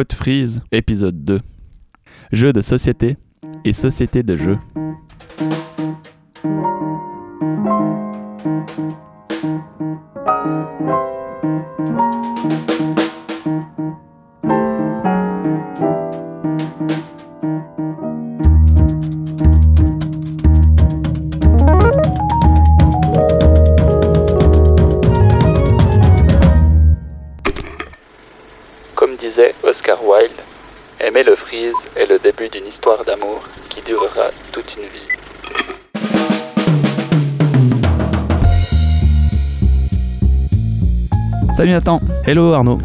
Pot Freeze, épisode 2. Jeux de société et société de jeux. Histoire d'amour qui durera toute une vie. Salut Nathan, Hello Arnaud.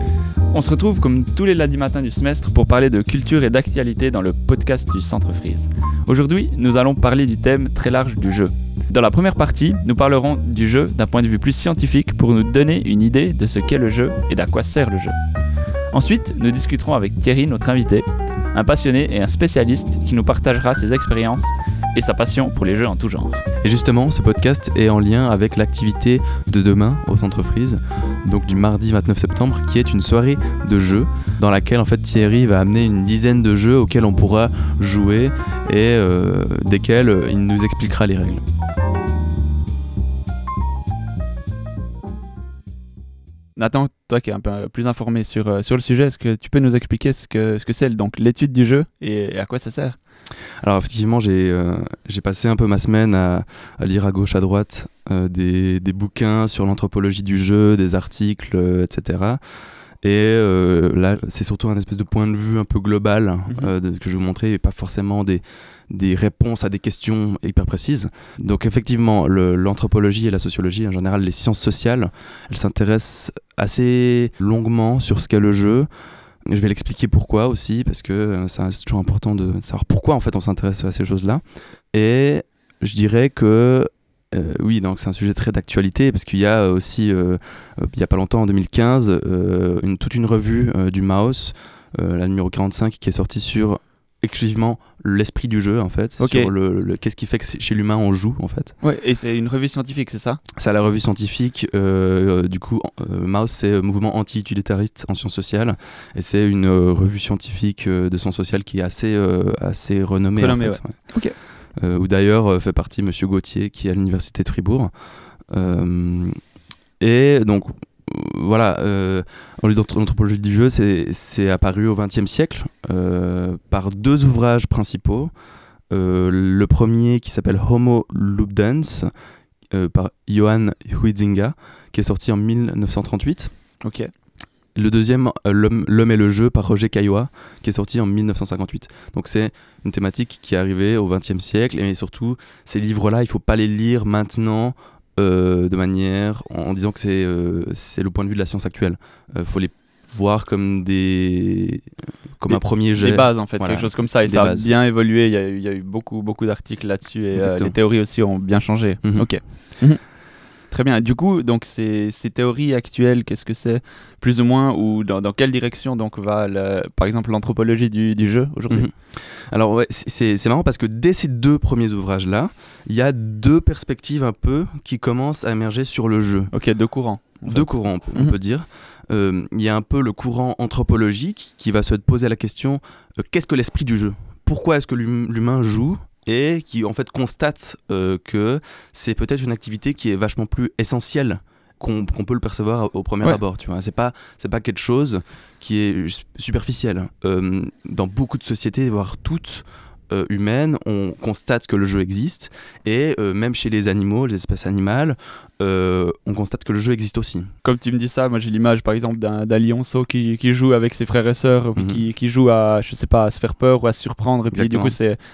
on se retrouve comme tous les lundis matins du semestre pour parler de culture et d'actualité dans le podcast du Centre Freeze. Aujourd'hui, nous allons parler du thème très large du jeu. Dans la première partie, nous parlerons du jeu d'un point de vue plus scientifique pour nous donner une idée de ce qu'est le jeu et d'à quoi sert le jeu. Ensuite, nous discuterons avec Thierry, notre invité, un passionné et un spécialiste qui nous partagera ses expériences et sa passion pour les jeux en tout genre. Et justement, ce podcast est en lien avec l'activité de demain au Centre Freeze, donc du mardi 29 septembre, qui est une soirée de jeux dans laquelle en fait Thierry va amener une dizaine de jeux auxquels on pourra jouer et euh, desquels euh, il nous expliquera les règles. Nathan, toi qui es un peu plus informé sur, euh, sur le sujet, est-ce que tu peux nous expliquer ce que ce que c'est donc l'étude du jeu et, et à quoi ça sert? Alors effectivement, j'ai euh, passé un peu ma semaine à, à lire à gauche, à droite euh, des, des bouquins sur l'anthropologie du jeu, des articles, euh, etc. Et euh, là, c'est surtout un espèce de point de vue un peu global Mhm. euh, que je vais vous montrer, et pas forcément des, des réponses à des questions hyper précises. Donc effectivement, l'anthropologie et la sociologie, en général les sciences sociales, elles s'intéressent assez longuement sur ce qu'est le jeu. Je vais l'expliquer pourquoi aussi, parce que euh, c'est toujours important de savoir pourquoi en fait on s'intéresse à ces choses-là. Et je dirais que euh, oui, donc c'est un sujet très d'actualité parce qu'il y a aussi, euh, euh, il y a pas longtemps, en 2015, euh, une, toute une revue du Maos, la numéro 45, qui est sortie sur exclusivement l'esprit du jeu en fait, Ok. sur le, le- qu'est-ce qui fait que chez l'humain on joue en fait. Ouais, et c'est une revue scientifique, c'est ça? C'est la revue scientifique, euh, euh, du coup, euh, Maos c'est euh, mouvement anti-utilitariste en sciences sociales, et c'est une euh, revue scientifique de sciences sociales qui est assez, assez renommée. en Renommée, fait, ouais. Ok. Euh, où d'ailleurs fait partie Monsieur Gauthier qui est à l'université de Fribourg. Et donc voilà, euh, en lieu du jeu, c'est apparu au XXe siècle euh, par deux ouvrages principaux. Euh, le premier qui s'appelle Homo Lubdens euh, par Johann Huizinga, qui est sorti en 1938. Ok. Le deuxième, L'homme et le jeu par Roger Caillois, qui est sorti en 1958. Donc c'est une thématique qui est arrivée au XXe siècle, et surtout, ces livres-là, il faut pas les lire maintenant euh, de manière en disant que c'est euh, c'est le point de vue de la science actuelle. Il faut les voir comme des comme Des- un premier jet. Des bases en fait, Voilà. quelque chose comme ça. Et Des ça a bases. bien évolué. Il y a, eu- il y a eu beaucoup, beaucoup d'articles là-dessus et euh, les théories aussi ont bien changé. Mhm. Ok. Très bien. Du coup, donc ces, ces théories actuelles, qu'est-ce que c'est plus ou moins ou dans, dans quelle direction donc va le- par exemple l'anthropologie du, du jeu aujourd'hui? Mhm. Alors ouais, c'est- marrant parce que dès ces deux premiers ouvrages-là, il y a deux perspectives un peu qui commencent à émerger sur le jeu. Ok, deux courants. en Deux courants, on peut- on Mhm. peut dire. Euh, Il y a un peu le courant anthropologique qui va se poser la question euh, qu'est-ce que l'esprit du jeu? Pourquoi est-ce que l'hum- l'humain joue? Et qui en fait constate euh, que c'est peut-être une activité qui est vachement plus essentielle qu'on peut le percevoir au premier Ouais. abord. Tu vois, c'est pas c'est pas quelque chose qui est su- superficiel. Euh, dans beaucoup de sociétés, voire toutes euh, humaines, on constate que le jeu existe et même chez les animaux, les espèces animales, euh, on constate que le jeu existe aussi. Comme tu me dis ça, moi j'ai l'image par exemple d'un lionceau qui, qui joue avec ses frères et sœurs, puis Mhm. qui, qui joue à, je sais pas, à se faire peur ou à se surprendre. Et puis du coup,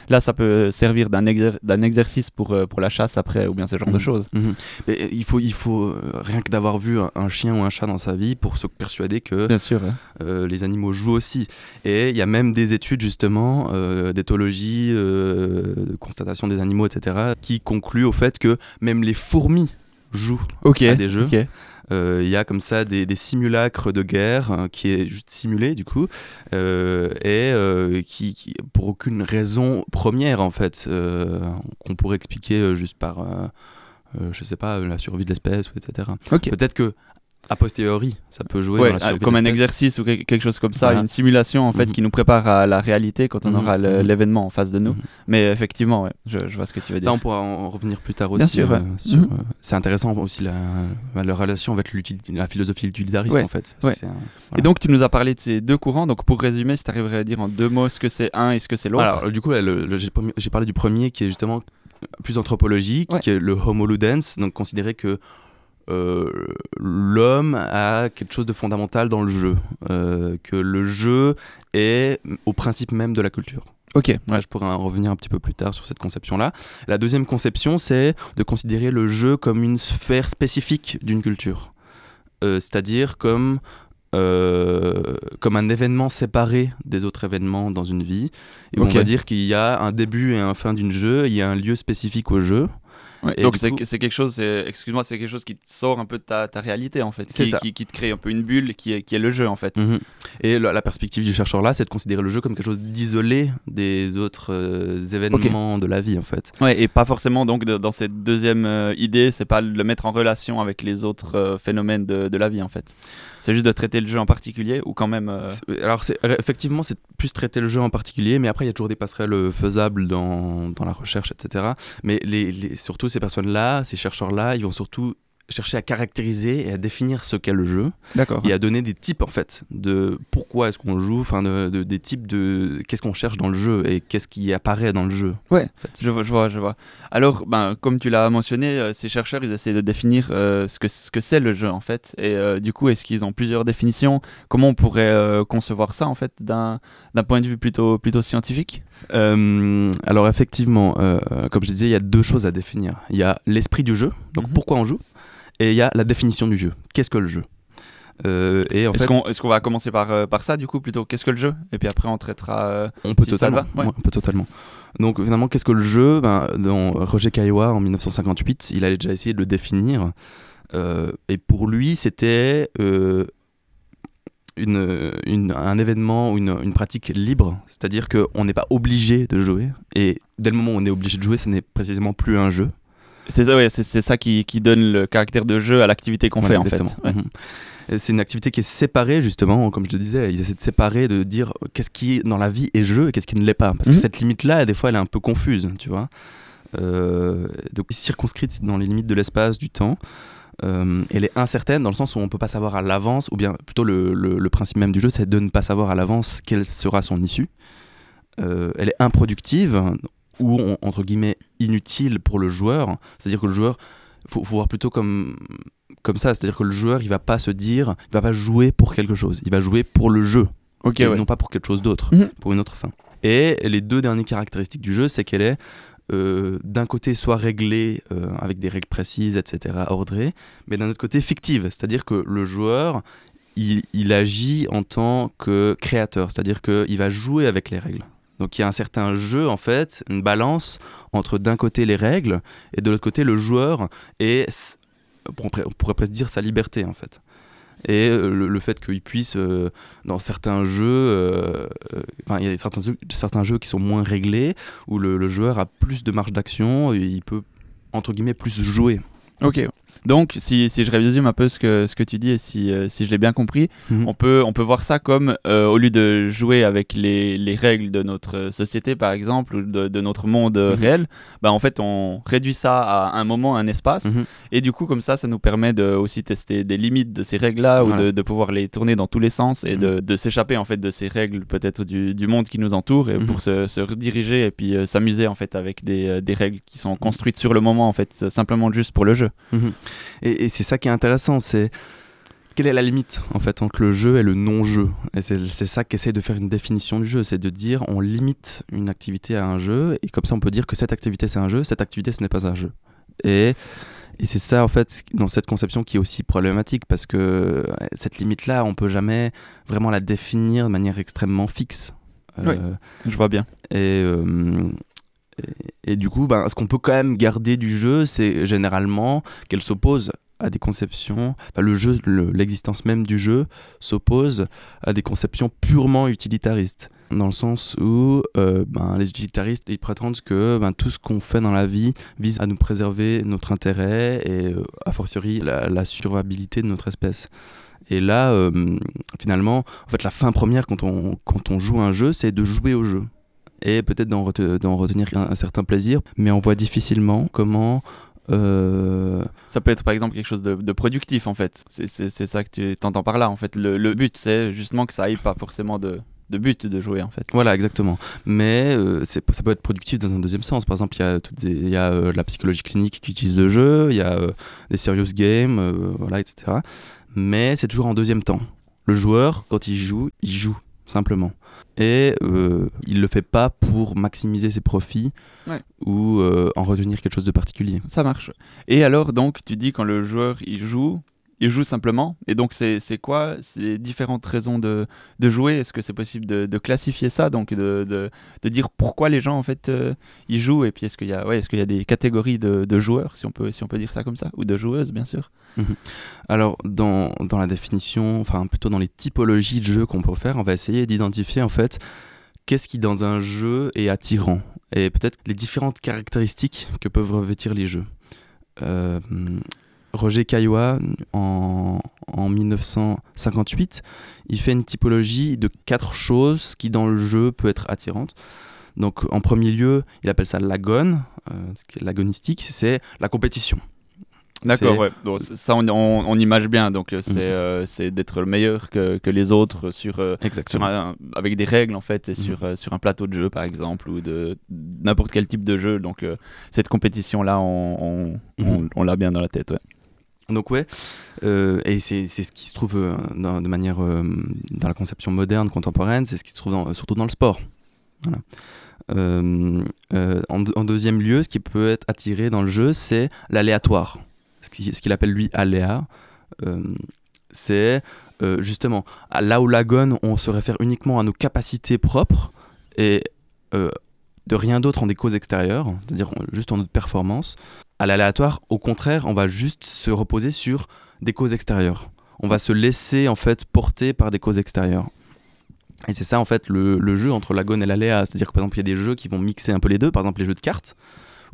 là ça peut servir d'un exer- exercice pour, euh, pour la chasse après, ou bien ce genre de Mhm. choses. Mhm. Mais euh, il faut, il faut rien que d'avoir vu un, un chien ou un chat dans sa vie pour se persuader que Bien sûr. hein. euh, les animaux jouent aussi. Et il y a même des études justement euh, d'éthologie, de constatation des animaux, etc., qui concluent au fait que même les fourmis jouent Ok. à des jeux. Euh, Il y a comme ça des, des simulacres de guerre euh, qui est juste simulé du coup euh, et euh, qui, qui- pour aucune raison première en fait qu'on pourrait expliquer juste par je sais pas la survie de l'espèce ou etc. Peut-être que a posteriori, ça peut jouer Ouais, dans la survie comme un exercice ou que- quelque chose comme ça, Voilà. une simulation en fait Mhm. qui nous prépare à la réalité quand on Mhm, aura mhm. l'événement en face de nous. Mais effectivement, ouais, je, je vois ce que tu veux dire. Ça, on pourra en revenir plus tard aussi. Bien sûr, euh, ouais. euh, c'est intéressant aussi la, la relation avec la philosophie utilitariste en fait. parce que Et donc tu nous as parlé de ces deux courants. Donc pour résumer, si tu arriverais à dire en deux mots ce que c'est un et ce que c'est l'autre. Alors, du coup, j'ai parlé du premier qui est justement plus anthropologique, qui est le Homo ludens, donc considérer que l'homme a quelque chose de fondamental dans le jeu, euh, que le jeu est au principe même de la culture. Ok. Ouais. je pourrais en revenir un petit peu plus tard sur cette conception-là. La deuxième conception, c'est de considérer le jeu comme une sphère spécifique d'une culture. Euh, C'est-à-dire comme, euh, comme un événement séparé des autres événements dans une vie. Et on va dire qu'il y a un début et un fin d'une jeu, il y a un lieu spécifique au jeu. Ouais, Donc c'est coup- quelque chose, excuse-moi, c'est quelque chose qui te sort un peu de ta, ta réalité en fait, qui, ça. qui, qui te crée un peu une bulle qui est, qui est le jeu en fait. Mhm. Et la, la perspective du chercheur là, c'est de considérer le jeu comme quelque chose d'isolé des autres euh, événements de la vie en fait. Ouais, et pas forcément donc de- dans cette deuxième euh, idée, c'est pas le mettre en relation avec les autres euh, phénomènes de, de la vie en fait. C'est juste de traiter le jeu en particulier ou quand même. Alors, effectivement, c'est plus traiter le jeu en particulier, mais après, il y a toujours des passerelles faisables dans, dans la recherche, etc. Mais les, les- surtout, ces personnes-là, ces chercheurs-là, ils vont surtout chercher à caractériser et à définir ce qu'est le jeu D'accord. et à donner des types en fait de pourquoi est-ce qu'on joue, enfin de, de- des types de qu'est-ce qu'on cherche dans le jeu et qu'est-ce qui apparaît dans le jeu. Ouais. en fait. Je vois, je vois, je vois. Alors, ben, comme tu l'as mentionné, euh, ces chercheurs, ils essaient de définir euh, ce que ce que c'est le jeu en fait. Et euh, du coup, est-ce qu'ils ont plusieurs définitions? Comment on pourrait euh, concevoir ça en fait d'un d'un point de vue plutôt plutôt scientifique? Euh, alors effectivement, euh, comme je disais, il y a deux choses à définir. Il y a l'esprit du jeu, donc Mhm. pourquoi on joue, et il y a la définition du jeu. Qu'est-ce que le jeu? Euh, Est-ce fait, qu'on va commencer par euh, par ça du coup plutôt? Qu'est-ce que le jeu? Et puis après, on traitera. euh, on peut si totalement. va, ouais. Ouais, on peut totalement. Donc finalement, qu'est-ce que le jeu? Ben, Dans Roger Caillois en 1958, il a déjà essayé de le définir. Euh, et pour lui, c'était euh, une, une- un événement ou une, une pratique libre. C'est-à-dire qu'on n'est pas obligé de jouer. Et dès le moment où on est obligé de jouer, ce n'est précisément plus un jeu. C'est ça, ouais, c'est ça qui, qui donne le caractère de jeu à l'activité qu'on fait en fait. Ouais. Mhm. Et C'est une activité qui est séparée justement, comme je te disais, ils essaient de séparer, de dire qu'est-ce qui dans la vie est jeu et qu'est-ce qui ne l'est pas. Parce que cette limite-là, des fois, elle est un peu confuse, tu vois. Euh, donc circonscrite dans les limites de l'espace, du temps. Euh, elle est incertaine dans le sens où on ne peut pas savoir à l'avance, ou bien plutôt le, le- le principe même du jeu, c'est de ne pas savoir à l'avance quelle sera son issue. Euh, elle est improductive, ou on- entre guillemets inutile pour le joueur. C'est-à-dire que le joueur, faut, faut voir plutôt comme comme ça, c'est-à-dire que le joueur, il va pas se dire, il va pas jouer pour quelque chose, il va jouer pour le jeu, Ok, et ouais. non pas pour quelque chose d'autre, Mhm. pour une autre fin. Et les deux dernières caractéristiques du jeu, c'est qu'elle est euh, d'un côté soit réglée euh, avec des règles précises, etc., ordrées, mais d'un autre côté fictive, c'est-à-dire que le joueur, il, agit en tant que créateur, c'est-à-dire qu'il va jouer avec les règles. Donc il y a un certain jeu, en fait, une balance entre d'un côté les règles et de l'autre côté le joueur et on pourrait presque dire sa liberté en fait. Et euh, le, fait qu'il puisse, euh, dans certains jeux, euh, euh, il y a certains certains jeux qui sont moins réglés, où le, le joueur a plus de marge d'action, il peut, entre guillemets, plus jouer. Ok. Donc, si, si je résume un peu ce que, ce que tu dis et si, euh, si je l'ai bien compris, Mhm. on, peut, on peut voir ça comme, euh, au lieu de jouer avec les, les règles de notre société, par exemple, ou de, de notre monde euh, Mhm. réel, bah, en fait, on réduit ça à un moment, un espace. Mhm. Et du coup, comme ça, ça nous permet de aussi tester des limites de ces règles-là ou Voilà. de, de pouvoir les tourner dans tous les sens et de, de s'échapper en fait de ces règles peut-être du, du monde qui nous entoure et pour se, se rediriger et puis euh, s'amuser en fait avec des, des règles qui sont construites sur le moment en fait, simplement juste pour le jeu. Et, et c'est ça qui est intéressant, c'est quelle est la limite en fait entre le jeu et le non-jeu? Et c'est ça qu'essaie de faire une définition du jeu, c'est de dire on limite une activité à un jeu et comme ça on peut dire que cette activité c'est un jeu, cette activité ce n'est pas un jeu. Et, et c'est ça en fait dans cette conception qui est aussi problématique parce que euh, cette limite-là on peut jamais vraiment la définir de manière extrêmement fixe. Oui. Je vois bien. Et, euh, et, du coup, ben, ce qu'on peut quand même garder du jeu, c'est généralement qu'elle s'oppose à des conceptions. le jeu, le- l'existence même du jeu s'oppose à des conceptions purement utilitaristes. dans le sens où euh, ben, les utilitaristes ils prétendent que ben, tout ce qu'on fait dans la vie vise à nous préserver notre intérêt et euh, a fortiori la, la survivabilité de notre espèce. Et là, euh, finalement, en fait, la fin première quand on, quand on joue un jeu, c'est de jouer au jeu. Et peut-être d'en retenir un, un, certain plaisir, mais on voit difficilement comment euh... Ça peut être par exemple quelque chose de, de productif en fait. C'est ça que tu entends par là en fait. Le, le but c'est justement que ça aille pas forcément de, de but de jouer en fait. Voilà, exactement. Mais euh, ça peut être productif dans un deuxième sens. Par exemple, il y a, toutes il y a euh, la psychologie clinique qui utilise le jeu, il y a des serious games, voilà, etc. Mais c'est toujours en deuxième temps. Le joueur, quand il joue, il joue simplement. Et euh, il le fait pas pour maximiser ses profits ouais. ou euh, en retenir quelque chose de particulier. Ça marche. Et alors, donc, tu dis quand le joueur il joue, il joue simplement. Et donc, c'est quoi? C'est différentes raisons de, de jouer. Est-ce que c'est possible de, classifier ça? Donc, de, de, dire pourquoi les gens, en fait, euh, ils jouent. Et puis, est-ce qu'il y, a, ouais, est qu'il y a des catégories de, joueurs, si on, peut, si on peut dire ça comme ça? Ou de joueuses, bien sûr mmh. Alors, dans, dans la définition, enfin, plutôt dans les typologies de jeux qu'on peut faire, on va essayer d'identifier, en fait, qu'est-ce qui, dans un jeu, est attirant? Et peut-être les différentes caractéristiques que peuvent revêtir les jeux. Euh, Roger Caillois, en, en, 1958, il fait une typologie de quatre choses qui dans le jeu peut être attirante. Donc en premier lieu, il appelle ça l'agone, euh, l'agonistique, c'est la compétition. D'accord, ouais. Donc, ça, on, on, on, image bien. Donc, c'est mmh. euh, d'être le meilleur que, que, les autres sur, euh, sur un, avec des règles, en fait, et mmh. sur, euh, sur un plateau de jeu, par exemple, ou de n'importe quel type de jeu. Donc, euh, cette compétition-là, on, mmh. on l'a bien dans la tête, ouais. Donc ouais, euh, et c'est ce qui se trouve euh, de manière euh, dans la conception moderne, contemporaine, c'est ce qui se trouve surtout dans le sport. En, deuxième lieu, ce qui peut être attiré dans le jeu, c'est l'aléatoire. Ce qu'il qu appelle lui aléa, c'est justement là où la gonne, on se réfère uniquement à nos capacités propres et de rien d'autre en des causes extérieures, c'est-à-dire juste en notre performance. À l'aléatoire, au contraire, on va juste se reposer sur des causes extérieures. On va se laisser en fait porter par des causes extérieures. Et c'est ça en fait le, jeu entre l'agone et l'aléa. C'est-à-dire que par exemple, il y a des jeux qui vont mixer un peu les deux, par exemple les jeux de cartes,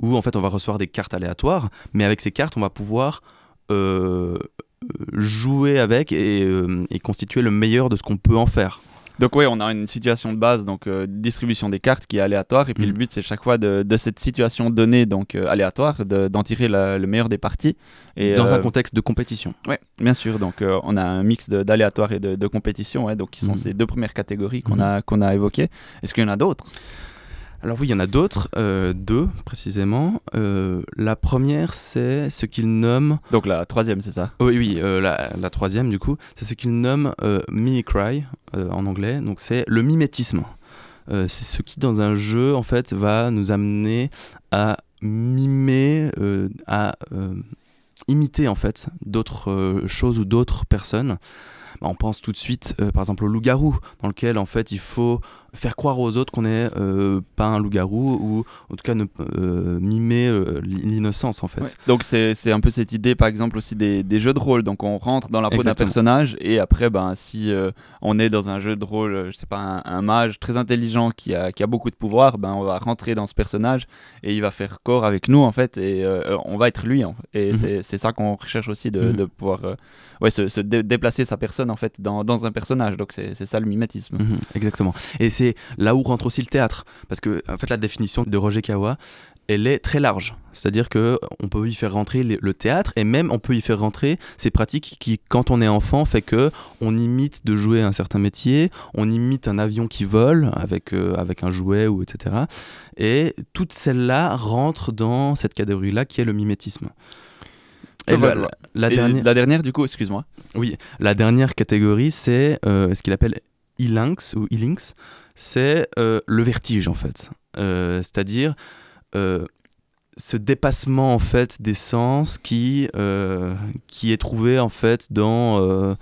où en fait on va recevoir des cartes aléatoires, mais avec ces cartes on va pouvoir euh, jouer avec euh, et constituer le meilleur de ce qu'on peut en faire. Donc oui, on a une situation de base, donc euh, distribution des cartes qui est aléatoire, et puis mmh. le but c'est chaque fois de, de, cette situation donnée, donc euh, aléatoire, d'en de, tirer la, le meilleur des parties. Et, Dans euh, un contexte de compétition. Oui, bien sûr. Donc on a un mix d'aléatoire et de, de, compétition, ouais, donc qui sont mmh. ces deux premières catégories qu'on mmh. a, qu'on a évoquées. Est-ce qu'il y en a d'autres? Alors oui, il y en a d'autres, euh, deux précisément. Euh, la première, c'est ce qu'ils nomment... Donc la troisième, c'est ça? Oui, oui, euh, la, la, troisième du coup, c'est ce qu'ils nomment mimicry en anglais, donc c'est le mimétisme. c'est ce qui dans un jeu, en fait, va nous amener à mimer, à imiter en fait d'autres choses ou d'autres personnes. Bah, on pense tout de suite, par exemple, au loup-garou, dans lequel en fait il faut faire croire aux autres qu'on n'est euh, pas un loup-garou ou en tout cas ne euh, mimer euh, l'innocence en fait. Ouais. Donc c'est un peu cette idée par exemple aussi des, des jeux de rôle. Donc on rentre dans la peau d'un personnage et après ben, si on est dans un jeu de rôle, je sais pas, un, un, mage très intelligent qui a, qui a beaucoup de pouvoir, ben, on va rentrer dans ce personnage et il va faire corps avec nous en fait et on va être lui. Hein. Et -hmm. c'est ça qu'on recherche aussi de, -hmm. de pouvoir ouais, se, se dé déplacer sa personne en fait dans, dans un personnage. Donc c'est ça le mimétisme. -hmm. Exactement. Et c'est là où rentre aussi le théâtre. Parce que, en fait, la définition de Roger Kawa, elle est très large. C'est-à-dire que on peut y faire rentrer le théâtre et même on peut y faire rentrer ces pratiques qui, quand on est enfant, fait que on imite de jouer un certain métier, on imite un avion qui vole avec, euh, avec un jouet ou etc. Et toutes celles-là rentrent dans cette catégorie-là qui est le mimétisme. Et, la, la, et dernière... la, dernière... du coup, excuse-moi. Oui, la dernière catégorie, c'est euh, ce qu'il appelle e-lynx ou e-lynx c'est euh, le vertige en fait. Euh, C'est-à-dire euh, ce dépassement en fait des sens qui, qui est trouvé en fait dans,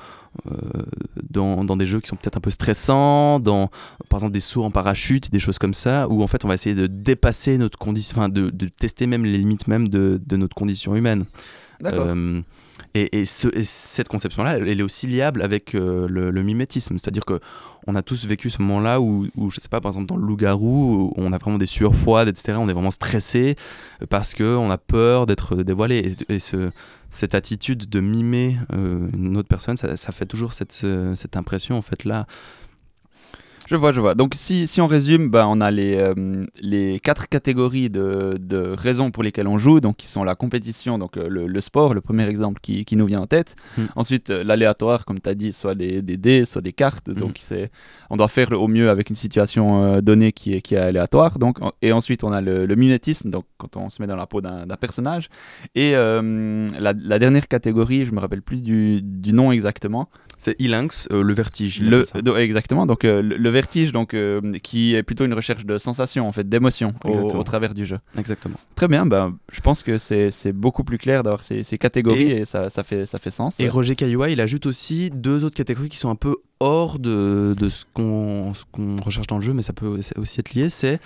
dans, dans, des jeux qui sont peut-être un peu stressants, dans par exemple des sauts en parachute, des choses comme ça, où en fait on va essayer de dépasser notre condition, enfin de, de, tester même les limites même de, de notre condition humaine. D'accord Et, et, ce, et cette conception-là, elle, est aussi liable avec euh, le, mimétisme. C'est-à-dire que on a tous vécu ce moment-là où, où, je sais pas, par exemple dans le loup-garou, on a vraiment des sueurs froides, etc. On est vraiment stressé parce qu'on a peur d'être dévoilé. Et, et ce, cette attitude de mimer euh, une autre personne, ça, ça fait toujours cette, cette impression, en fait, là. Je vois, je vois. Donc si, si on résume, ben, on a les, euh, les quatre catégories de, de, raisons pour lesquelles on joue, donc qui sont la compétition, donc euh, le, le, sport, le premier exemple qui, qui nous vient en tête. Mm. Ensuite, euh, l'aléatoire, comme tu as dit, soit des, des, dés, soit des cartes. Mm. Donc c'est, on doit faire au mieux avec une situation donnée qui est, qui est aléatoire. Donc, et ensuite, on a le, le mimétisme, donc quand on se met dans la peau d'un personnage. Et la, la, dernière catégorie, je me rappelle plus du, du nom exactement. C'est Ilinx, le vertige. Le, exactement, donc le, le vertige, donc, euh, qui est plutôt une recherche de sensations, en fait, d'émotions au, au, travers du jeu. Exactement. Très bien, ben, je pense que c'est beaucoup plus clair d'avoir ces, ces, catégories et, et, ça, ça, fait, ça fait sens. Et Roger Cailloua, il ajoute aussi deux autres catégories qui sont un peu hors de, de ce qu'on qu recherche dans le jeu, mais ça peut aussi être lié, c'est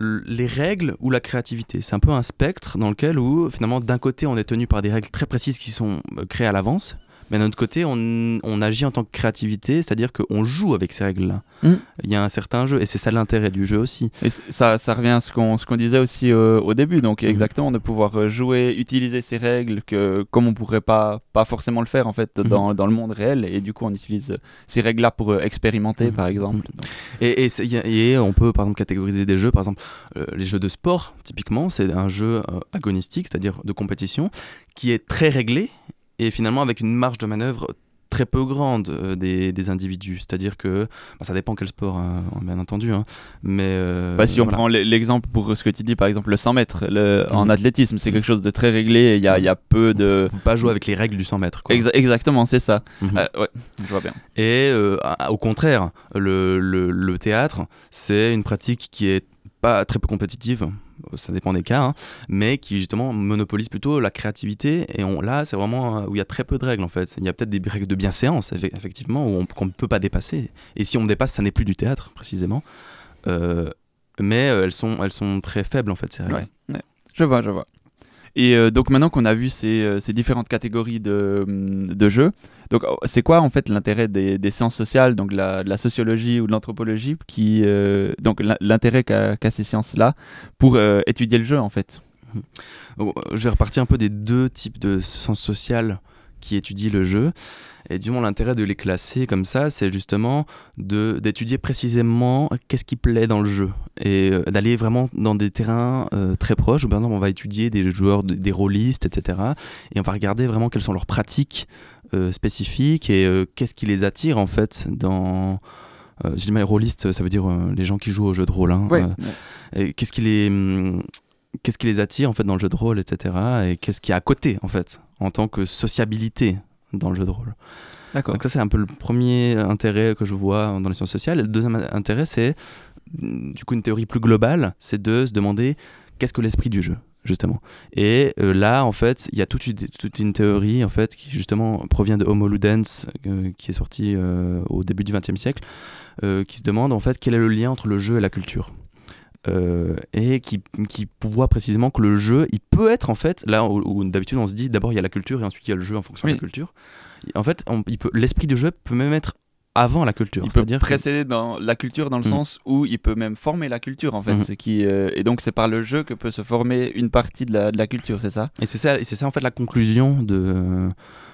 les règles ou la créativité. C'est un peu un spectre dans lequel où finalement d'un côté on est tenu par des règles très précises qui sont euh, créées à l'avance, mais d'un autre côté, on, on, agit en tant que créativité, c'est-à-dire qu'on joue avec ces règles-là. Mm. Il y a un certain jeu, et c'est ça l'intérêt du jeu aussi. Et ça, ça revient à ce qu'on qu disait aussi euh, au début, donc mm. exactement, de pouvoir jouer, utiliser ces règles que, comme on pourrait pas, pas forcément le faire en fait mm. dans, dans le monde réel, et du coup on utilise ces règles-là pour expérimenter par exemple. Et, et, et, on peut par exemple catégoriser des jeux, par exemple euh, les jeux de sport, typiquement, c'est un jeu euh, agonistique, c'est-à-dire de compétition, qui est très réglé et finalement avec une marge de manœuvre très peu grande euh, des, des, individus. C'est-à-dire que bah, ça dépend quel sport, hein, bien entendu. Hein, mais euh, bah, si on prend l'exemple pour ce que tu dis, par exemple le 100 mètres le, mmh. en athlétisme, c'est mmh. quelque chose de très réglé. Il y a, y a, peu de. On peut pas jouer avec les règles du 100 mètres. Exa exactement, c'est ça. Mmh. Euh, ouais, je vois bien. Et au contraire, le, le, le théâtre, c'est une pratique qui est pas très peu compétitive ça dépend des cas, hein, mais qui justement monopolise plutôt la créativité. Et là, c'est vraiment où il y a très peu de règles en fait. Il y a peut-être des règles de bienséance, effectivement, qu'on ne peut pas dépasser. Et si on dépasse, ça n'est plus du théâtre, précisément. Euh, mais euh, elles, sont, elles sont très faibles en fait, ces règles. Ouais. Je vois, je vois. Et euh, donc maintenant qu'on a vu ces, euh, différentes catégories de, de jeux, donc oh, c'est quoi en fait l'intérêt des, sciences sociales, donc la, de la sociologie ou de l'anthropologie, qui euh, donc l'intérêt qu'a qu ces sciences-là pour euh, étudier le jeu en fait? Bon, Je vais repartir un peu des deux types de sciences sociales qui étudient le jeu. Et du moins, l'intérêt de les classer comme ça, c'est justement d'étudier précisément qu'est-ce qui plaît dans le jeu et euh, d'aller vraiment dans des terrains euh, très proches où, par exemple, on va étudier des joueurs, des rôlistes, etc. Et on va regarder vraiment quelles sont leurs pratiques euh, spécifiques et qu'est-ce qui les attire en fait dans. Euh, je dis mal rôlistes, ça veut dire les gens qui jouent au jeu de rôle. Hein, ouais, ouais. Qu'est-ce qui les. Hum, qu'est-ce qui les attire en fait dans le jeu de rôle, etc. Et qu'est-ce qui est à côté en fait en tant que sociabilité dans le jeu de rôle. D'accord. Donc ça c'est un peu le premier intérêt que je vois dans les sciences sociales. Et le deuxième intérêt c'est du coup une théorie plus globale, c'est de se demander qu'est-ce que l'esprit du jeu justement. Et euh, là, en fait, il y a toute une, toute une, théorie en fait qui justement provient de Homo Ludens, euh, qui est sorti euh, au début du XXe siècle, qui se demande en fait quel est le lien entre le jeu et la culture. Euh, et qui, qui voit précisément que le jeu, il peut être en fait, là où, où d'habitude on se dit d'abord il y a la culture et ensuite il y a le jeu en fonction oui. de la culture. En fait, l'esprit du jeu peut même être avant la culture. Il peut dire précéder que... dans la culture dans le mmh. sens où il peut même former la culture en fait. Mmh. Qui, euh, et donc c'est par le jeu que peut se former une partie de la, de la culture, c'est ça? Et c'est ça, c'est ça en fait la conclusion de,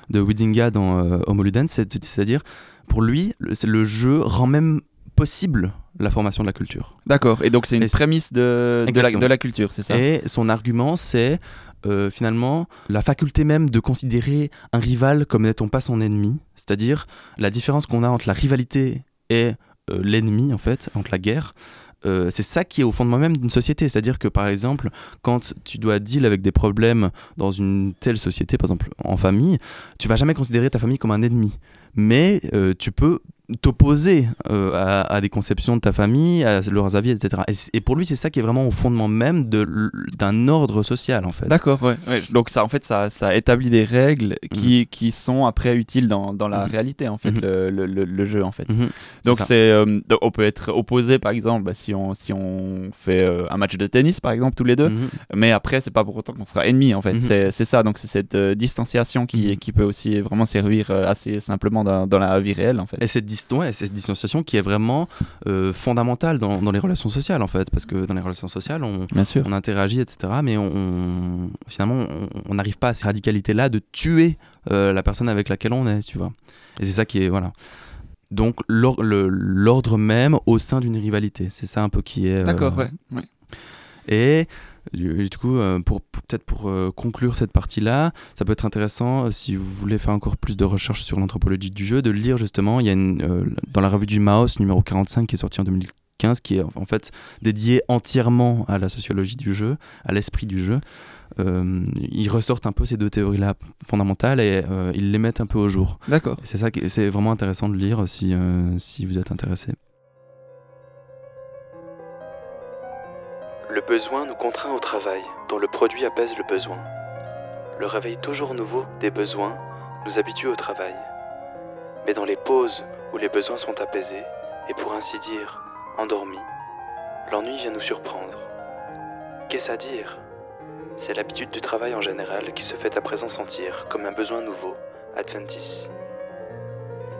de Huizinga dans euh, Homo Ludens, c'est-à-dire pour lui le, le jeu rend même possible la formation de la culture. D'accord, et donc c'est une et prémisse de, de, la, de la culture, c'est ça? Et son argument c'est euh, finalement la faculté même de considérer un rival comme n'étant pas son ennemi, c'est-à-dire la différence qu'on a entre la rivalité et euh, l'ennemi en fait, entre la guerre. Euh, c'est ça qui est au fondement même d'une société. C'est-à-dire que par exemple, quand tu dois deal avec des problèmes dans une telle société, par exemple en famille, tu vas jamais considérer ta famille comme un ennemi. Mais euh, tu peux t'opposer euh, à, à des conceptions de ta famille, à leurs avis, etc. Et, pour lui, c'est ça qui est vraiment au fondement même d'un ordre social, en fait. D'accord, ouais, ouais. Donc ça, en fait, ça, ça établit des règles qui, qui sont après utiles dans, dans la Mhm. réalité, en fait, Mhm. le, le- le- le jeu, en fait. Mhm, Donc c'est, euh, on peut être opposé, par exemple, bah, si on si on fait euh, un match de tennis, par exemple, tous les deux. Mhm. Mais après, c'est pas pour autant qu'on sera ennemis, en fait. Mhm. C'est ça. Donc c'est cette distanciation qui, Mhm. qui peut aussi vraiment servir assez simplement dans, dans la vie réelle, en fait. Et cette, ouais, cette distanciation qui est vraiment euh, fondamentale dans, dans les relations sociales, en fait, parce que dans les relations sociales, on, Bien sûr. on interagit, etc. Mais on, on- finalement, on- n'arrive pas à cette radicalité-là de tuer euh, la personne avec laquelle on est, tu vois. Et c'est ça qui est, voilà. Donc l'ordre même au sein d'une rivalité, c'est ça un peu qui est. euh, D'accord, ouais. ouais. Et du coup, euh, pour, pour- peut-être pour euh, conclure cette partie-là, ça peut être intéressant, euh, si vous voulez faire encore plus de recherches sur l'anthropologie du jeu, de lire justement, il y a une, dans la revue du Maos numéro 45 qui est sortie en 2015, qui est en fait dédiée entièrement à la sociologie du jeu, à l'esprit du jeu. Euh, ils ressortent un peu ces deux théories-là fondamentales et euh, ils les mettent un peu au jour. D'accord. C'est ça, qui- c'est vraiment intéressant de lire si, euh, si vous êtes intéressé. Le besoin nous contraint au travail, dont le produit apaise le besoin. Le réveil toujours nouveau des besoins nous habitue au travail. Mais dans les pauses où les besoins sont apaisés, et pour ainsi dire, endormis, l'ennui vient nous surprendre. Qu'est-ce à dire? C'est l'habitude du travail en général qui se fait à présent sentir comme un besoin nouveau, adventice.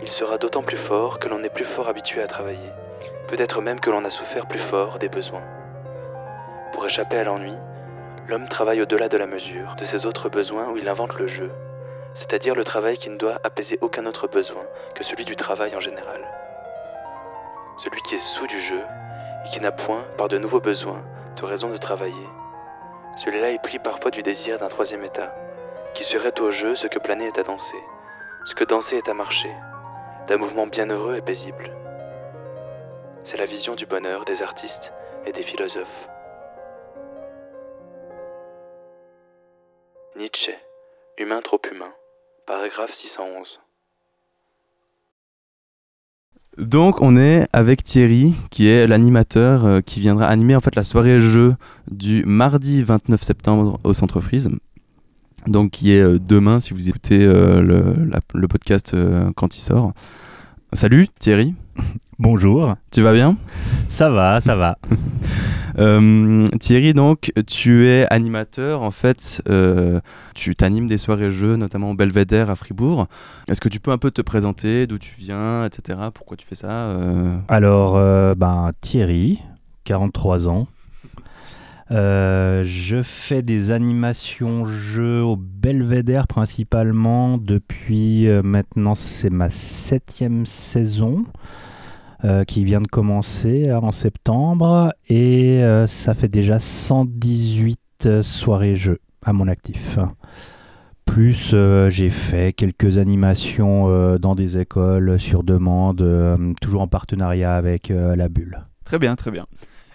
Il sera d'autant plus fort que l'on est plus fort habitué à travailler, peut-être même que l'on a souffert plus fort des besoins. Pour échapper à l'ennui, l'homme travaille au-delà de la mesure, de ses autres besoins où il invente le jeu, c'est-à-dire le travail qui ne doit apaiser aucun autre besoin que celui du travail en général. Celui qui est sous du jeu et qui n'a point, par de nouveaux besoins, de raison de travailler. Celui-là est pris parfois du désir d'un troisième état, qui serait au jeu ce que planer est à danser, ce que danser est à marcher, d'un mouvement bienheureux et paisible. C'est la vision du bonheur des artistes et des philosophes. Nietzsche, Humain trop humain, paragraphe 611. Donc on est avec Thierry qui est l'animateur euh, qui viendra animer en fait la soirée jeu du mardi 29 septembre au Centre Frise. Donc qui est euh, demain si vous écoutez euh, le, la- le podcast euh, quand il sort. Salut Thierry, Bonjour, tu vas bien? Ça va, ça va. Euh, Thierry donc tu es animateur en fait, euh, tu t'animes des soirées jeux notamment au Belvédère à Fribourg. Est-ce que tu peux un peu te présenter, d'où tu viens, etc. Pourquoi tu fais ça euh, Alors, ben, Thierry, 43 ans. Je fais des animations jeux au Belvédère principalement depuis maintenant c'est ma septième saison euh, qui vient de commencer euh, en septembre et euh, ça fait déjà 118 euh, soirées jeux à mon actif. Plus j'ai fait quelques animations dans des écoles sur demande, toujours en partenariat avec la Bulle. Très bien, très bien.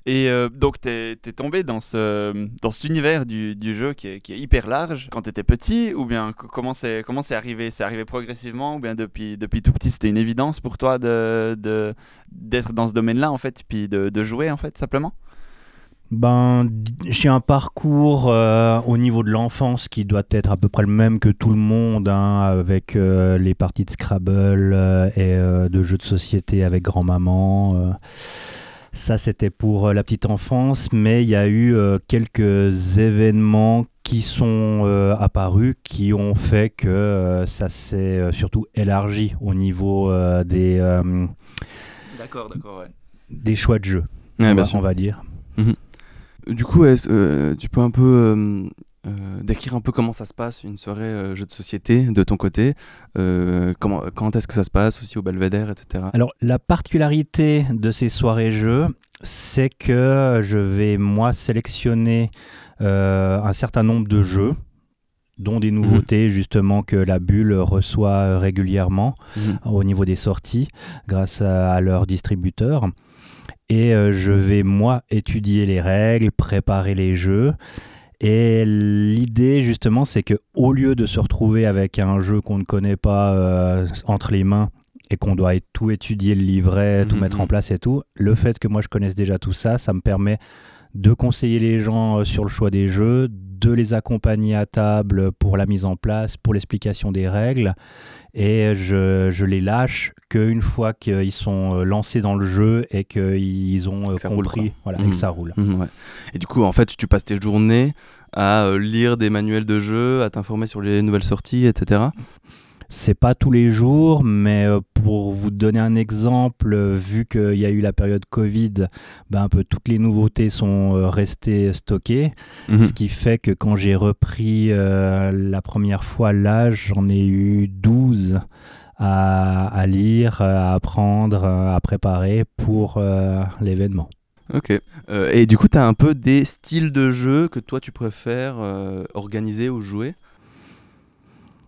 Et euh, donc, tu es, tombé dans, ce, dans cet univers du, du jeu qui est, hyper large quand tu étais petit Ou bien co- comment c'est arrivé? C'est arrivé progressivement Ou bien depuis, depuis tout petit, c'était une évidence pour toi de, de, d'être dans ce domaine-là, en fait, puis de, de jouer, en fait, simplement? Ben, j'ai un parcours euh, au niveau de l'enfance qui doit être à peu près le même que tout le monde, hein, avec euh, les parties de Scrabble et de jeux de société avec grand-maman. Ça, c'était pour euh, la petite enfance, mais il y a eu euh, quelques événements qui sont euh, apparus, qui ont fait que euh, ça s'est euh, surtout élargi au niveau euh, des, euh, D'accord, d'accord, ouais. des choix de jeu, ouais, on, bien va, sûr. on va dire. Du coup, est-ce, euh, tu peux un peu euh, décrire un peu comment ça se passe une soirée euh, jeu de société de ton côté euh, comment, Quand est-ce que ça se passe aussi au Belvédère, etc. Alors, la particularité de ces soirées-jeux, c'est que je vais, moi, sélectionner un certain nombre de jeux, dont des nouveautés, justement, que la bulle reçoit régulièrement Mhm. au niveau des sorties, grâce à, à leur distributeur. Et je vais, moi, étudier les règles, préparer les jeux. Et l'idée, justement, c'est que au lieu de se retrouver avec un jeu qu'on ne connaît pas euh, entre les mains et qu'on doit tout étudier le livret, tout Mhm, mettre en mhm. place et tout, le fait que moi je connaisse déjà tout ça, ça me permet de conseiller les gens euh, sur le choix des jeux, de les accompagner à table pour la mise en place, pour l'explication des règles, et je, je les lâche qu'une fois qu'ils sont euh, lancés dans le jeu et qu'ils ont euh, Que ça roule, compris quoi. voilà, et que ça roule. Mhm, ouais. Et du coup, en fait, tu passes tes journées à euh, lire des manuels de jeu, à t'informer sur les nouvelles sorties, etc. C'est pas tous les jours, mais euh, pour vous donner un exemple, euh, vu qu'il y a eu la période Covid, ben un peu toutes les nouveautés sont euh, restées stockées, Mhm. ce qui fait que quand j'ai repris euh, la première fois l'âge, j'en ai eu 12 à, à lire, à apprendre, à préparer pour euh, l'événement. Ok. Euh, et du coup, tu as un peu des styles de jeu que toi tu préfères organiser ou jouer?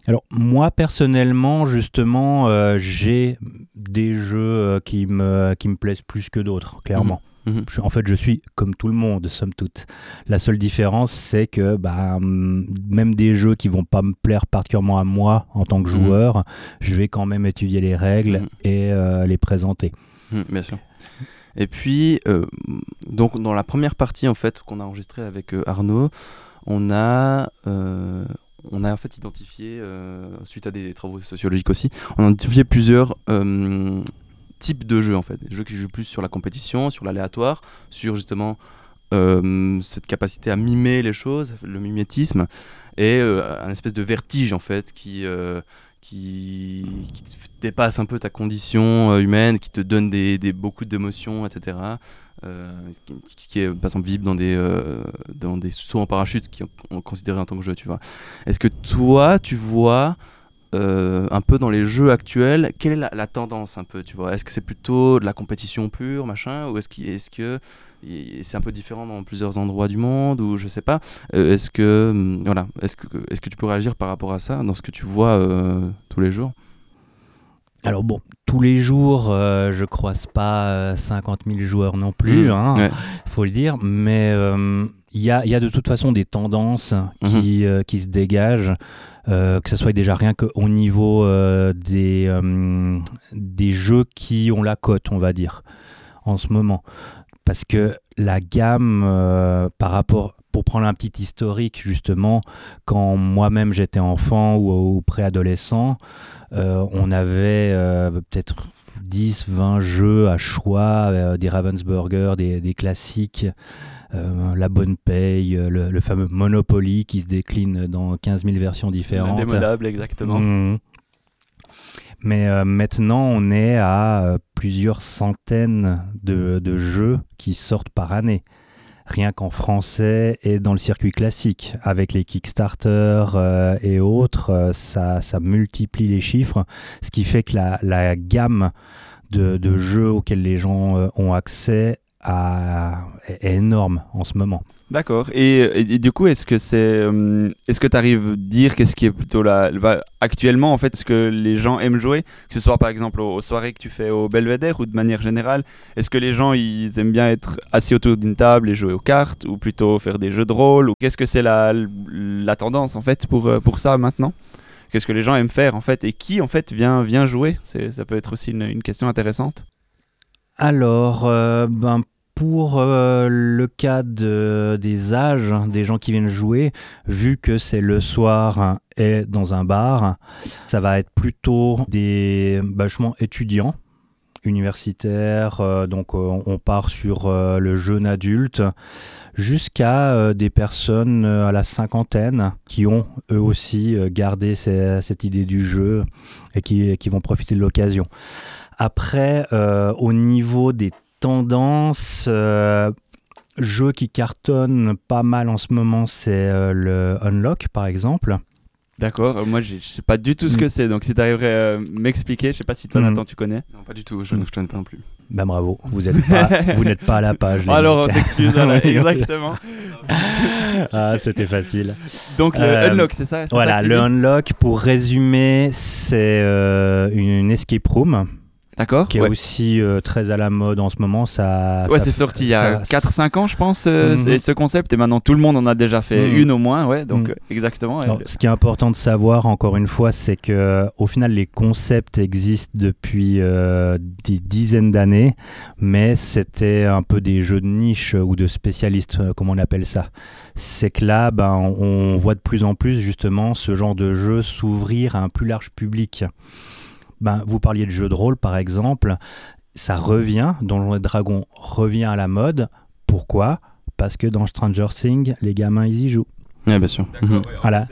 Alors moi personnellement, justement, euh, j'ai des jeux euh, qui me, qui me plaisent plus que d'autres, clairement. Mhm. Je- en fait, je suis comme tout le monde, somme toute. La seule différence, c'est que bah, hum, même des jeux qui vont pas me plaire particulièrement à moi en tant que Mhm. joueur, je vais quand même étudier les règles Mhm. et euh, les présenter. Mhm, bien sûr. Et puis, euh, donc dans la première partie en fait qu'on a enregistrée avec Arnaud, on a, euh, on a en fait identifié, euh, suite à des travaux sociologiques aussi, on a identifié plusieurs euh, types de jeux en fait. Des jeux qui jouent plus sur la compétition, sur l'aléatoire, sur justement euh, cette capacité à mimer les choses, le mimétisme, et euh, un espèce de vertige en fait qui, qui, dépasse un peu ta condition humaine, qui te donne des- beaucoup d'émotions, etc. Euh, ce, qui, est par exemple visible dans des, euh, dans sauts en parachute qui sont considérés en tant que jeu, tu vois. Est-ce que toi, tu vois euh, un peu dans les jeux actuels, quelle est la, tendance un peu, tu vois? Est-ce que c'est plutôt de la compétition pure, machin, ou est-ce que c'est un peu différent dans plusieurs endroits du monde, ou je sais pas? Est-ce que hum, voilà, est-ce que tu peux réagir par rapport à ça dans ce que tu vois tous les jours? Alors bon, tous les jours, euh, je croise pas euh, 50 000 joueurs non plus, Mmh, hein, ouais. faut le dire, mais euh, il y, a, il y a de toute façon des tendances qui, euh, qui se dégagent, euh, que ce soit déjà rien qu'au niveau euh, des, euh, des jeux qui ont la cote, on va dire, en ce moment. Parce que la gamme euh, par rapport, pour prendre un petit historique justement, quand moi-même j'étais enfant ou, ou préadolescent, euh, on avait euh, peut-être 10, 20 jeux à choix, euh, des Ravensburger, des, des classiques, La Bonne Paye, le, le fameux Monopoly qui se décline dans 15 000 versions différentes. Indémodable, exactement. Mhm. Mais euh, maintenant, on est à euh, plusieurs centaines de, de jeux qui sortent par année. Rien qu'en français et dans le circuit classique. Avec les Kickstarter euh, et autres, euh, ça, ça multiplie les chiffres. Ce qui fait que la, la gamme de, de jeux auxquels les gens euh, ont accès à- est énorme en ce moment. D'accord. Et, du coup, est-ce que c'est, euh, est-ce que tu arrives à dire qu'est-ce qui est plutôt là actuellement en fait, ce que les gens aiment jouer, que ce soit par exemple aux, soirées que tu fais au Belvédère ou de manière générale, est-ce que les gens ils aiment bien être assis autour d'une table et jouer aux cartes ou plutôt faire des jeux de rôle? Ou qu'est-ce que c'est la, la tendance en fait pour euh, pour ça maintenant? Qu'est-ce que les gens aiment faire en fait et qui en fait vient vient jouer? Ça peut être aussi une, une question intéressante. Alors, euh, ben, pour euh, le cas de- des âges des gens qui viennent jouer, vu que c'est le soir et dans un bar, ça va être plutôt des vachement étudiants universitaires, euh, donc euh, on part sur le jeune adulte, jusqu'à des personnes à la cinquantaine qui ont eux aussi gardé cette idée du jeu et qui, qui vont profiter de l'occasion. Après, au niveau des tendances, euh, jeux qui cartonnent pas mal en ce moment, c'est euh, le Unlock par exemple. D'accord. Euh, moi je sais pas du tout ce Mm. que c'est donc si tu arriverais à m'expliquer, je sais pas si toi Mm. Nathan tu connais. Non, pas du tout, je ne connais pas non plus. Ben bravo, vous êtes pas, vous n'êtes pas à la page. Alors on s'excuse, exactement. ah, c'était facile. Donc le Euh, unlock, c'est ça Voilà, le Unlock, pour résumer, c'est euh, une escape room D'accord. qui est ouais. aussi euh, très à la mode en ce moment. Ça, Ouais, c'est sorti il y a ça- 4-5 ans, je pense, euh, Mhm. ce concept. Et maintenant, tout le monde en a déjà fait Mhm. une au moins. Ouais, donc Mhm. euh, exactement. Alors, ce qui est important de savoir, encore une fois, c'est que au final, les concepts existent depuis euh, des dizaines d'années, mais c'était un peu des jeux de niche ou de spécialistes, comme on appelle ça. C'est que là, ben, on voit de plus en plus justement ce genre de jeu s'ouvrir à un plus large public. Ben, vous parliez de jeux de rôle, par exemple. Ça revient, Donjons et Dragons revient à la mode. Pourquoi? Parce que dans Stranger Things, les gamins, ils y jouent. Ouais, bien sûr. Mhm. Voilà.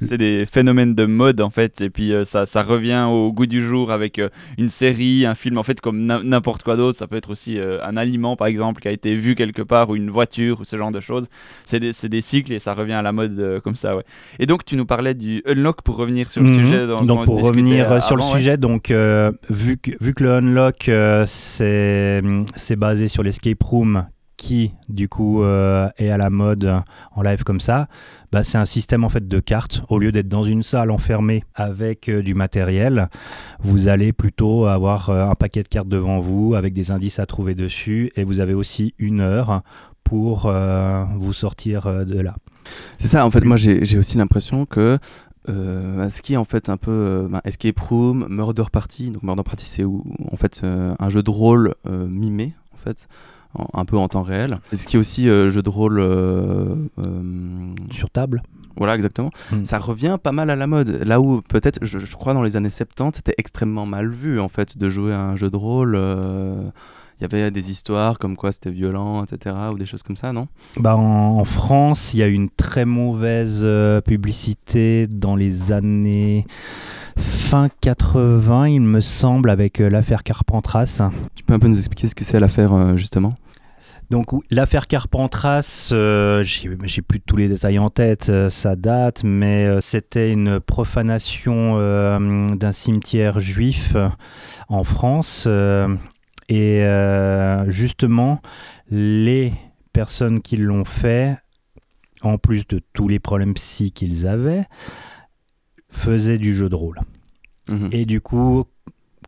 C'est des phénomènes de mode en fait, et puis euh, ça, ça revient au goût du jour avec euh, une série, un film en fait, comme na- n'importe quoi d'autre. Ça peut être aussi euh, un aliment par exemple qui a été vu quelque part, ou une voiture, ou ce genre de choses. C'est des, c'est des cycles et ça revient à la mode euh, comme ça, ouais. Et donc tu nous parlais du unlock pour revenir sur le Mhm. sujet. dont donc on pour revenir sur le ouais. sujet, donc euh, vu, que, vu que le unlock euh, c'est c'est basé sur l'escape room qui du coup euh, est à la mode en live comme ça, bah, c'est un système en fait de cartes. Au lieu d'être dans une salle enfermée avec euh, du matériel, vous allez plutôt avoir euh, un paquet de cartes devant vous avec des indices à trouver dessus et vous avez aussi une heure pour vous sortir de là. C'est ça, en fait, moi j'ai aussi l'impression que euh, ce qui est en fait un peu euh, ben, escape room, murder party. Donc murder party, c'est en fait euh, un jeu de rôle mimé, en fait, en- un peu en temps réel. Ce qui est aussi euh, jeu de rôle, euh, euh, Sur table voilà exactement. Mm. Ça revient pas mal à la mode. Là où peut-être, je, je crois dans les années 70, c'était extrêmement mal vu en fait de jouer à un jeu de rôle. euh, Il y avait des histoires comme quoi c'était violent, etc. ou des choses comme ça, non? Bah, en, en France, il y a eu une très mauvaise euh, publicité dans les années fin 80, il me semble, avec euh, l'affaire Carpentras. Tu peux un peu nous expliquer ce que c'est l'affaire euh, justement? Donc l'affaire Carpentras, euh, j'ai plus tous les détails en tête, euh, ça date, mais euh, c'était une profanation d'un cimetière juif en France. et justement, les personnes qui l'ont fait, en plus de tous les problèmes psy qu'ils avaient, faisaient du jeu de rôle. Mhm. Et du coup,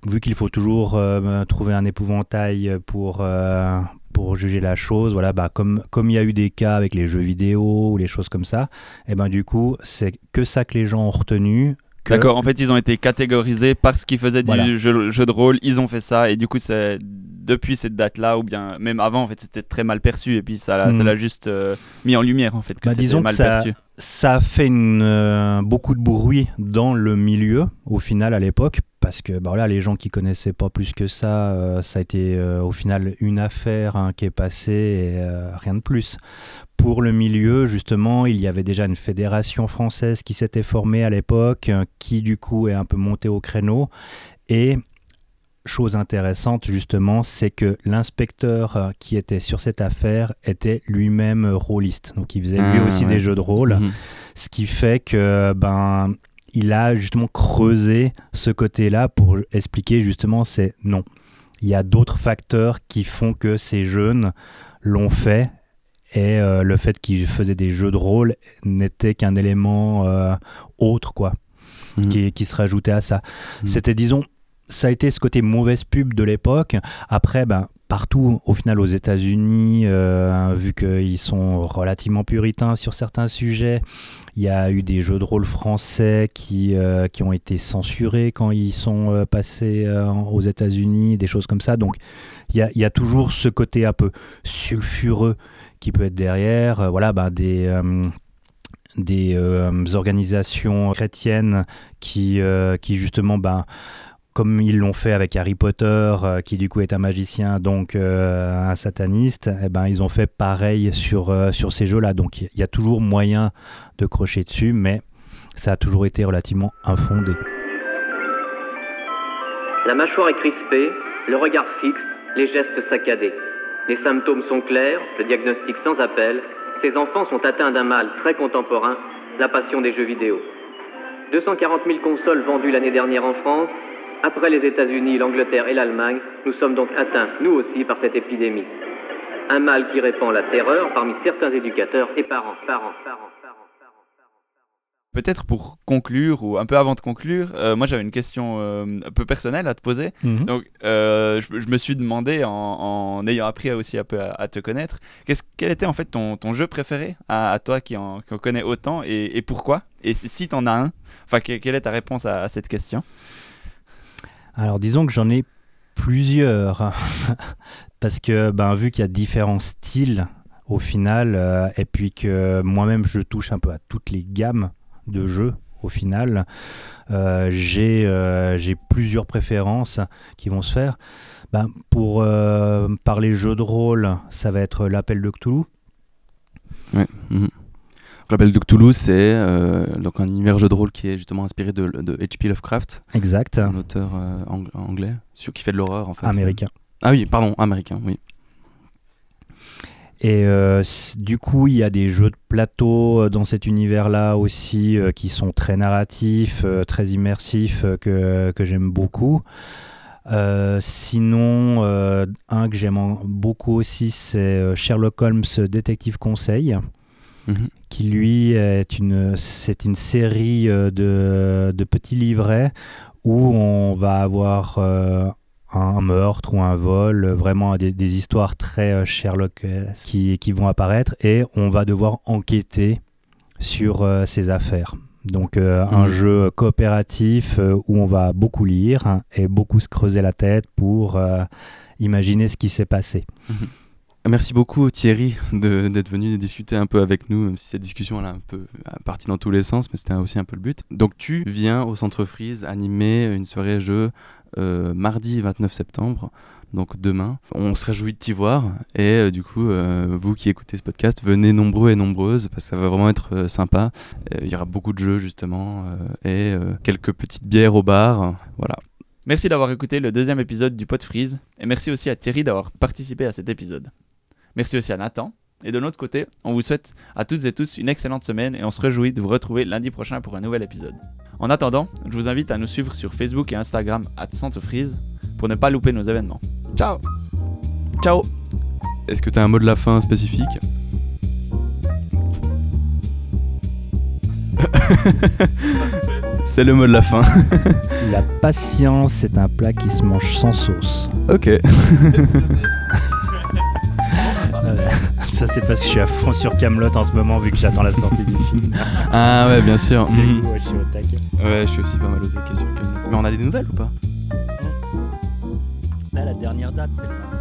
vu qu'il faut toujours euh, trouver un épouvantail pour, euh, pour juger la chose, voilà, bah, comme comme il y a eu des cas avec les jeux vidéo ou les choses comme ça, et ben du coup, c'est que ça que les gens ont retenu. que- D'accord, en fait, ils ont été catégorisés parce qu'ils faisaient du Voilà. jeu, jeu de rôle, ils ont fait ça, et du coup, c'est depuis cette date-là, ou bien même avant, en fait, c'était très mal perçu, et puis ça l'a Mm. l'a juste euh, mis en lumière, en fait, que Bah, disons que mal ça- perçu. ça a fait une, euh, beaucoup de bruit dans le milieu au final à l'époque parce que bah, voilà, les gens qui connaissaient pas plus que ça, euh, ça a été euh, au final une affaire hein, qui est passée et euh, rien de plus. Pour le milieu, justement, il y avait déjà une fédération française qui s'était formée à l'époque, qui du coup est un peu montée au créneau. Et chose intéressante, justement, c'est que l'inspecteur qui était sur cette affaire était lui-même rôliste. Donc il faisait lui Ah, aussi ouais. des jeux de rôle, Mhm. ce qui fait que ben il a justement creusé ce côté-là pour expliquer justement c'est non. Il y a d'autres facteurs qui font que ces jeunes l'ont fait et euh, le fait qu'ils faisaient des jeux de rôle n'était qu'un élément euh, autre quoi Mhm. qui, qui se rajoutait à ça. Mhm. C'était disons ça a été ce côté mauvaise pub de l'époque. Après, ben, partout, au final, aux États-Unis, euh, vu qu'ils sont relativement puritains sur certains sujets, il y a eu des jeux de rôle français qui, euh, qui ont été censurés quand ils sont euh, passés euh, aux États-Unis, des choses comme ça. Donc, il y a, toujours ce côté un peu sulfureux qui peut être derrière. Voilà, ben, des. des organisations chrétiennes qui, qui justement ben, comme ils l'ont fait avec Harry Potter, euh, qui du coup est un magicien, donc euh, un sataniste, eh ben, ils ont fait pareil sur, euh, sur ces jeux-là. Donc il y a toujours moyen de crocher dessus, mais ça a toujours été relativement infondé. La mâchoire est crispée, le regard fixe, les gestes saccadés. Les symptômes sont clairs, le diagnostic sans appel. Ces enfants sont atteints d'un mal très contemporain, la passion des jeux vidéo. 240 000 consoles vendues l'année dernière en France. Après les États-Unis, l'Angleterre et l'Allemagne, nous sommes donc atteints, nous aussi, par cette épidémie. Un mal qui répand la terreur parmi certains éducateurs et parents. parents, parents, parents, parents, parents. peut-être pour conclure ou un peu avant de conclure, euh, moi j'avais une question euh, un peu personnelle à te poser. Mhm. Donc, euh, je, je me suis demandé, en, en ayant appris aussi un peu à, à te connaître, qu'est-ce, quel était en fait ton, ton jeu préféré à, à toi qui en, qui en connais autant et, et pourquoi? Et si- si t'en as un, enfin, que- quelle est ta réponse à, à cette question? Alors disons que j'en ai plusieurs. Parce que ben, vu qu'il y a différents styles au final, euh, et puis que moi-même je touche un peu à toutes les gammes de jeux au final, euh, j'ai euh, j'ai plusieurs préférences qui vont se faire. Ben, pour parler jeux de rôle, ça va être l'appel de Cthulhu. Mhm. L'appel de Cthulhu, c'est euh, donc un univers jeu de rôle qui est justement inspiré de, de H.P. Lovecraft, Exact. un auteur euh, ang- anglais, sur, qui fait de l'horreur en fait. Américain. Ah oui, pardon, américain, oui. Et euh, du coup, il y a des jeux de plateau dans cet univers-là aussi qui sont très narratifs, très immersifs, que, que j'aime beaucoup. Euh, sinon, euh, un que j'aime beaucoup aussi, c'est Sherlock Holmes Détective Conseil, Mhm. qui lui est une, c'est une série euh, de, de petits livrets où on va avoir euh, un meurtre ou un vol, vraiment des, des histoires très euh, Sherlock qui, qui vont apparaître et on va devoir enquêter sur euh, ces affaires. Donc euh, un Mhm. jeu coopératif où on va beaucoup lire et beaucoup se creuser la tête pour imaginer ce qui s'est passé. Merci beaucoup Thierry d'être venu discuter un peu avec nous, même si cette discussion elle a un peu partie dans tous les sens, mais c'était aussi un peu le but. Donc tu viens au Centre Freeze animer une soirée jeu euh, mardi 29 septembre, donc demain. On se réjouit de t'y voir et euh, du coup, euh, vous qui écoutez ce podcast, venez nombreux et nombreuses parce que ça va vraiment être sympa. Il y aura beaucoup de jeux justement et quelques petites bières au bar. Voilà. Merci d'avoir écouté le deuxième épisode du Pot Freeze et merci aussi à Thierry d'avoir participé à cet épisode. Merci aussi à Nathan. Et de notre côté, on vous souhaite à toutes et tous une excellente semaine et on se réjouit de vous retrouver lundi prochain pour un nouvel épisode. En attendant, je vous invite à nous suivre sur Facebook et Instagram à Freeze pour ne pas louper nos événements. Ciao Ciao Est-ce que tu as un mot de la fin spécifique? C'est le mot de la fin. La patience, c'est un plat qui se mange sans sauce. Ok. Euh, ça, c'est parce que je suis à fond sur Camelot en ce moment, vu que j'attends la sortie du film. Ah ouais, bien sûr. Mhm. Ouais, je suis au taquet. Ouais, je suis aussi pas mal au taquet sur Kaamelott. Mais on a des nouvelles ou pas? Là, la dernière date, c'est le